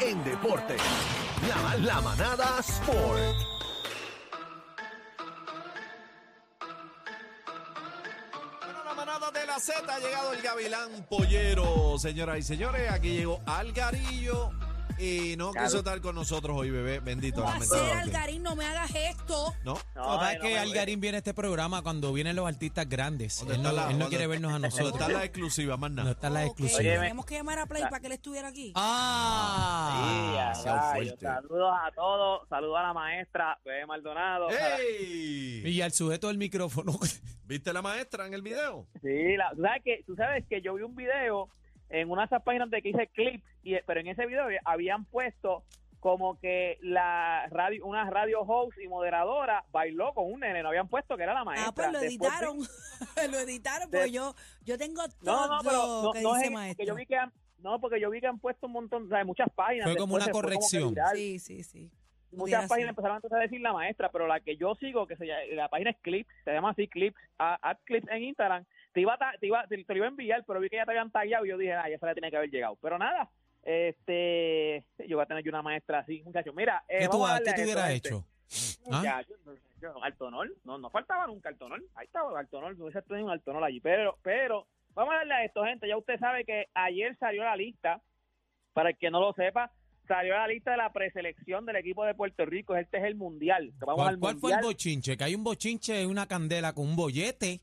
en deporte. La, la manada Sport. La manada la Z ha llegado el Gavilán Pollero, señoras y señores. Aquí llegó Algarillo y no quiso estar con nosotros hoy, bebé. Bendito, ¿Cómo va a ser, lamentablemente. Algarín? No me hagas esto. ¿No? Lo que pasa es que Algarín viene a este programa cuando vienen los artistas grandes. ¿Dónde Él no, la- él no dónde- quiere vernos a ¿Dónde nosotros. está la exclusiva, más No nada? está la exclusiva. Tenemos que llamar a Play para que él estuviera aquí. Ah, Sí, sea a rayos. fuerte. Saludos a todos, saludos a la maestra, Bebé Maldonado. ¡Ey! y al sujeto del micrófono. ¿Viste la maestra en el video? Sí, la- tú, sabes que, tú sabes que yo vi un video en una de esas páginas de que hice clips, y, pero en ese video habían puesto como que la radio, una radio host y moderadora bailó con un nene, no habían puesto que era la maestra. Ah, pues lo Después editaron. lo editaron, De- porque yo, yo tengo No, todo no, pero no, que no dice es maestra. que yo vi que han, no, porque yo vi que han puesto un montón, o sea, muchas páginas. Fue como después una corrección. Sí, sí, sí. muchas páginas ser. empezaron entonces a decir la maestra, pero la que yo sigo, que se llama, la página es Clips, se llama así Clips, a- at Clips en Instagram, te iba, a te, iba, te, te lo iba a enviar, pero vi que ya te habían tagueado y yo dije, ah, ya se le tiene que haber llegado. Pero nada, este, yo voy a tener yo una maestra así, muchachos. Mira, eh, ¿Qué tú, qué tú hubieras gente. hecho? ¿Ah? Muchachos, yo- honor, no, no faltaba nunca alto honor, ahí estaba alto honor, hubiese tenido un alto honor allí, pero, pero, vamos a darle a esto, gente, ya usted sabe que ayer salió la lista, para el que no lo sepa, salió la lista de la preselección del equipo de Puerto Rico, este es el mundial, vamos ¿Cuál, al cuál fue el bochinche? Que hay un bochinche una candela con un bollete.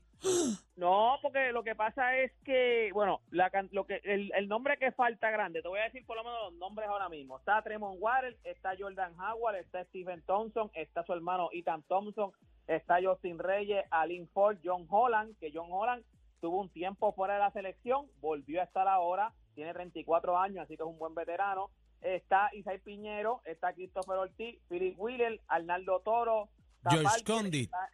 No, porque lo que pasa es que, bueno, la, lo que el, el nombre que falta grande, te voy a decir por lo menos los nombres ahora mismo. Está Tremont Waters, está Jordan Howard, está Stephen Thompson, está su hermano Ethan Thompson, está Justin Reyes, Alin Ford, John Holland, que John Holland tuvo un tiempo fuera de la selección, volvió a estar ahora, tiene 34 años, así que es un buen veterano. Está Isai Piñero, está Christopher Ortiz, Philip Wheeler, Arnaldo Toro, George Tapalque, Condit. está-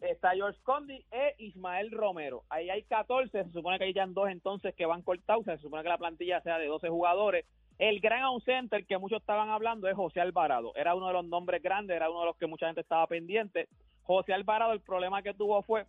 está George Condi e Ismael Romero. Ahí hay 14, se supone que hay ya dos entonces que van cortados, se supone que la plantilla sea de 12 jugadores. El gran ausente, el que muchos estaban hablando, es José Alvarado. Era uno de los nombres grandes, era uno de los que mucha gente estaba pendiente. José Alvarado, el problema que tuvo fue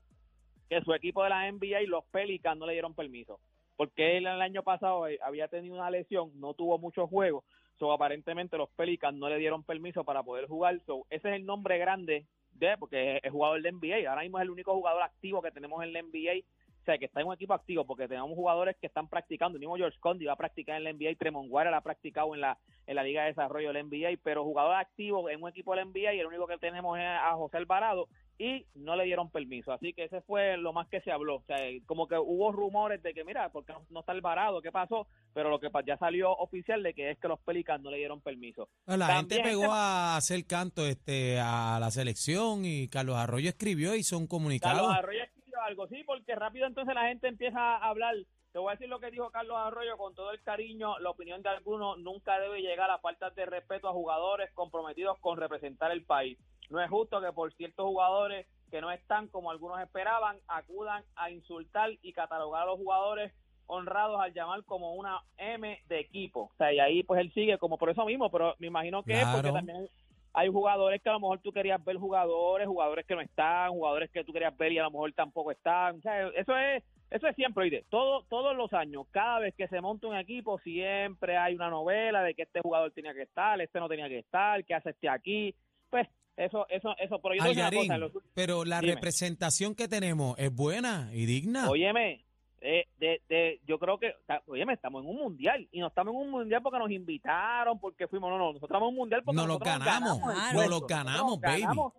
que su equipo de la NBA y los Pelicans no le dieron permiso. Porque él el año pasado eh, había tenido una lesión, no tuvo muchos juegos. So, aparentemente los Pelicans no le dieron permiso para poder jugar. So, ese es el nombre grande de, porque es, jugador de NBA. Ahora mismo es el único jugador activo que tenemos en la NBA. O sea, que está en un equipo activo porque tenemos jugadores que están practicando. El mismo George Condi va a practicar en la NBA, Tremont Waters ha practicado en la, en la Liga de Desarrollo de la NBA, pero jugador activo en un equipo de la NBA y el único que tenemos es a José Alvarado y no le dieron permiso. Así que ese fue lo más que se habló. O sea, como que hubo rumores de que, mira, porque no, está Alvarado? ¿Qué pasó? Pero lo que ya salió oficial de que es que los Pelicans no le dieron permiso. La gente pegó este- a hacer canto este a la selección y Carlos Arroyo escribió hizo un comunicado. Carlos Arroyo escribió algo, sí, porque rápido entonces la gente empieza a hablar. Te voy a decir lo que dijo Carlos Arroyo con todo el cariño. La opinión de algunos nunca debe llegar a falta de respeto a jugadores comprometidos con representar el país. No es justo que por ciertos jugadores que no están como algunos esperaban, acudan a insultar y catalogar a los jugadores honrados al llamar como una M de equipo. O sea, y ahí pues él sigue como por eso mismo, pero me imagino que es porque también hay jugadores que a lo mejor tú querías ver jugadores, jugadores que no están, jugadores que tú querías ver y a lo mejor tampoco están. O sea, eso es eso es siempre, oíste, todo, todos los años, cada vez que se monta un equipo, siempre hay una novela de que este jugador tenía que estar, este no tenía que estar, que hace este aquí. Pues eso, eso, eso, pero yo te voy a decir una Algarín, cosa, los- pero la Dime. representación que tenemos es buena y digna. Óyeme, eh, de, de, yo creo que, óyeme, estamos en un mundial y no estamos en un mundial porque nos invitaron, porque fuimos, no, no, nosotros estamos en un mundial porque Nos lo nosotros ganamos, el nos puesto, lo nosotros ganamos, baby. ganamos.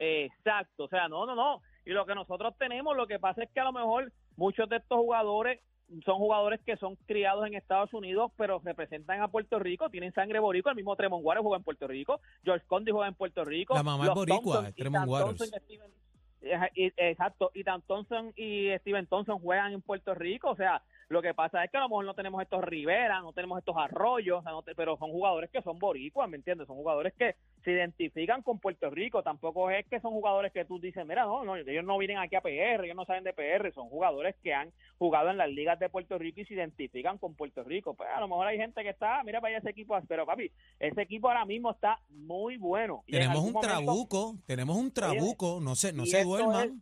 Exacto, o sea, no, no, no. Y lo que nosotros tenemos, lo que pasa es que a lo mejor muchos de estos jugadores son jugadores que son criados en Estados Unidos, pero representan a Puerto Rico, tienen sangre boricua. El mismo Tremont Waters juega en Puerto Rico, George Condi juega en Puerto Rico. La mamá es boricua, Tremont Waters. Y- Exacto, y Dan Thompson y Steven Thompson juegan en Puerto Rico, o sea, lo que pasa es que a lo mejor no tenemos estos Rivera, no tenemos estos Arroyos, o sea, no te- pero son jugadores que son boricuas, ¿me entiendes? Son jugadores que se identifican con Puerto Rico, tampoco es que son jugadores que tú dices, mira, no, no, ellos no vienen aquí a PR, ellos no saben de PR, son jugadores que han jugado en las ligas de Puerto Rico y se identifican con Puerto Rico. Pues a lo mejor hay gente que está, mira, vaya ese equipo, pero papi, ese equipo ahora mismo está muy bueno. Y tenemos un momento- trabuco, tenemos un trabuco, no se, no se duerman. es-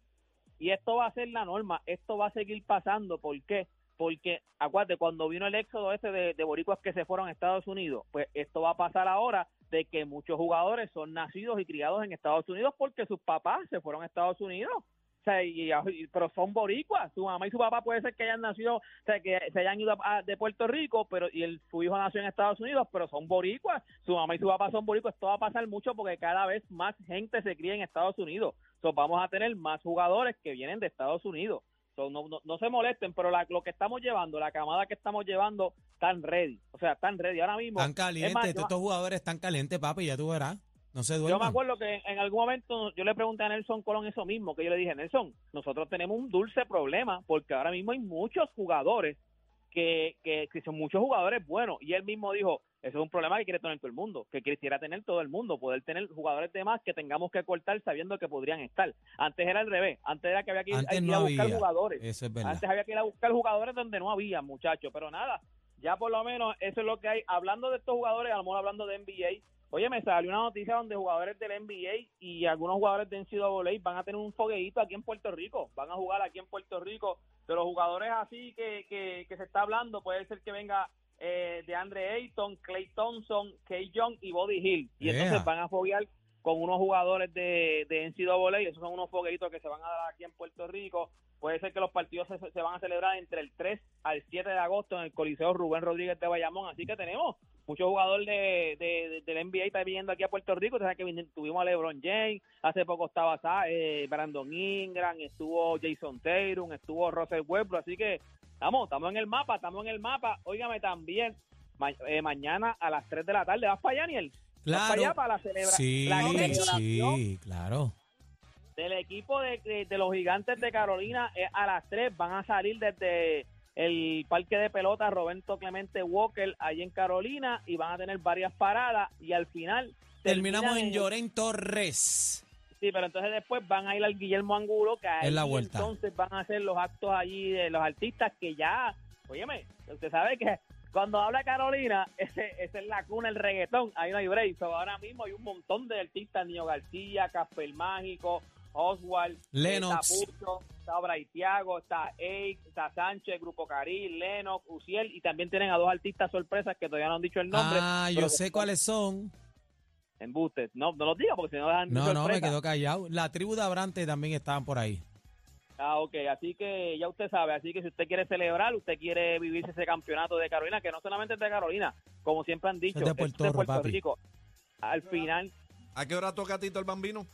y esto va a ser la norma, esto va a seguir pasando, ¿por qué? Porque acuérdate, cuando vino el éxodo este de, de boricuas que se fueron a Estados Unidos, pues esto va a pasar ahora de que muchos jugadores son nacidos y criados en Estados Unidos porque sus papás se fueron a Estados Unidos. O sea, y- y- pero son boricuas, su mamá y su papá puede ser que hayan nacido, o sea, que se hayan ido a- de Puerto Rico, pero y el, su hijo nació en Estados Unidos, pero son boricuas, su mamá y su papá son boricuas, esto va a pasar mucho porque cada vez más gente se cría en Estados Unidos, so, vamos a tener más jugadores que vienen de Estados Unidos, So, no, no, no se molesten, pero la- lo que estamos llevando, la camada que estamos llevando, están ready, o sea, están ready, ahora mismo. Están es más, calientes, yo- estos jugadores están calientes, papi, ya tú verás. No se yo me duerman. acuerdo que en algún momento yo le pregunté a Nelson Colón eso mismo, que yo le dije, Nelson, nosotros tenemos un dulce problema porque ahora mismo hay muchos jugadores que, que, que son muchos jugadores buenos y él mismo dijo, eso es un problema que quiere tener todo el mundo, que quisiera tener todo el mundo, poder tener jugadores de más que tengamos que cortar sabiendo que podrían estar. Antes era al revés, antes era que había que ir, Antes ir no a buscar había. jugadores. Eso es verdad. Antes había que ir a buscar jugadores donde no había, muchachos. Pero nada, ya por lo menos eso es lo que hay. Hablando de estos jugadores, a lo mejor hablando de NBA, oye, me salió una noticia donde jugadores del NBA y algunos jugadores de NCAA van a tener un fogueito aquí en Puerto Rico. Van a jugar aquí en Puerto Rico. De los jugadores así que, que, que se está hablando, puede ser que venga eh, de Andre Ayton, Clay Thompson, Kay Young y Body Hill. Y Yeah. entonces van a foguear con unos jugadores de, de NCAA, esos son unos fogueitos que se van a dar aquí en Puerto Rico. Puede ser que los partidos se, se van a celebrar entre el 3 al 7 de agosto en el Coliseo Rubén Rodríguez de Bayamón. Así que tenemos muchos jugadores de, de- de- del NBA está viniendo aquí a Puerto Rico. Saben que tuvimos a LeBron James, hace poco estaba eh, Brandon Ingram, estuvo Jason Tatum, estuvo Russell Westbrook. Así que estamos, estamos en el mapa, estamos en el mapa. Óigame también, ma- eh, mañana a las 3 de la tarde. ¿Vas para allá, Niel? ¿Vas para Claro. allá para la celebración? Sí, la celebración sí, claro. del equipo de, de- de los gigantes de Carolina eh, a las 3 van a salir desde el parque de pelota Roberto Clemente Walker ahí en Carolina y van a tener varias paradas y al final Terminamos en Llorén Torres. Sí, pero entonces después van a ir al Guillermo Angulo, que ahí Es la vuelta. entonces van a hacer los actos allí de los artistas que ya, óyeme, usted sabe que cuando habla Carolina, ese, esa es la cuna del reggaetón, ahí no hay break. So, ahora mismo hay un montón de artistas, Nio García, Casper Mágico, Oswald, Lennox. está Pucho, está Braithiago, está Eik, está Sánchez, Grupo Caril, Lennox, Uciel, y también tienen a dos artistas sorpresas que todavía no han dicho el nombre. Ah, yo sé cuáles son. Embustes. No, no los diga porque si no dejan No, no, me quedo callado. La tribu de Abrante también estaban por ahí. Ah, ok, así que ya usted sabe, así que si usted quiere celebrar, usted quiere vivirse ese campeonato de Carolina, que no solamente es de Carolina, como siempre han dicho, Es de es Puerto Rico, papi. Rico. Al final, ¿A qué hora toca Tito el Bambino?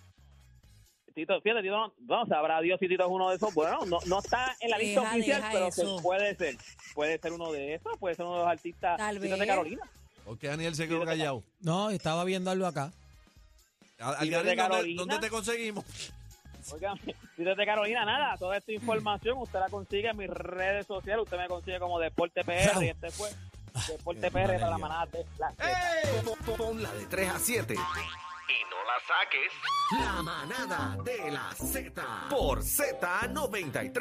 Tito, fíjate, Tito, no, no, sabrá Dios si Tito es uno de esos, bueno, no, no está en la lista Deja, oficial, deja pero se puede ser, puede ser uno de esos, puede ser uno de los artistas Tal de vez. Carolina. Porque Daniel se quedó callado. No, estaba viendo algo acá. Al- ¿Y Algarín, desde ¿dónde, Carolina? dónde te conseguimos? Oigan, Tito de Carolina, nada, toda esta información usted la consigue en mis redes sociales, usted me consigue como Deporte PR, y este fue Deporte PR para la manada de la Z. Pon la de 3 a 7. Y no la saques. La manada de la Z. Por Z93.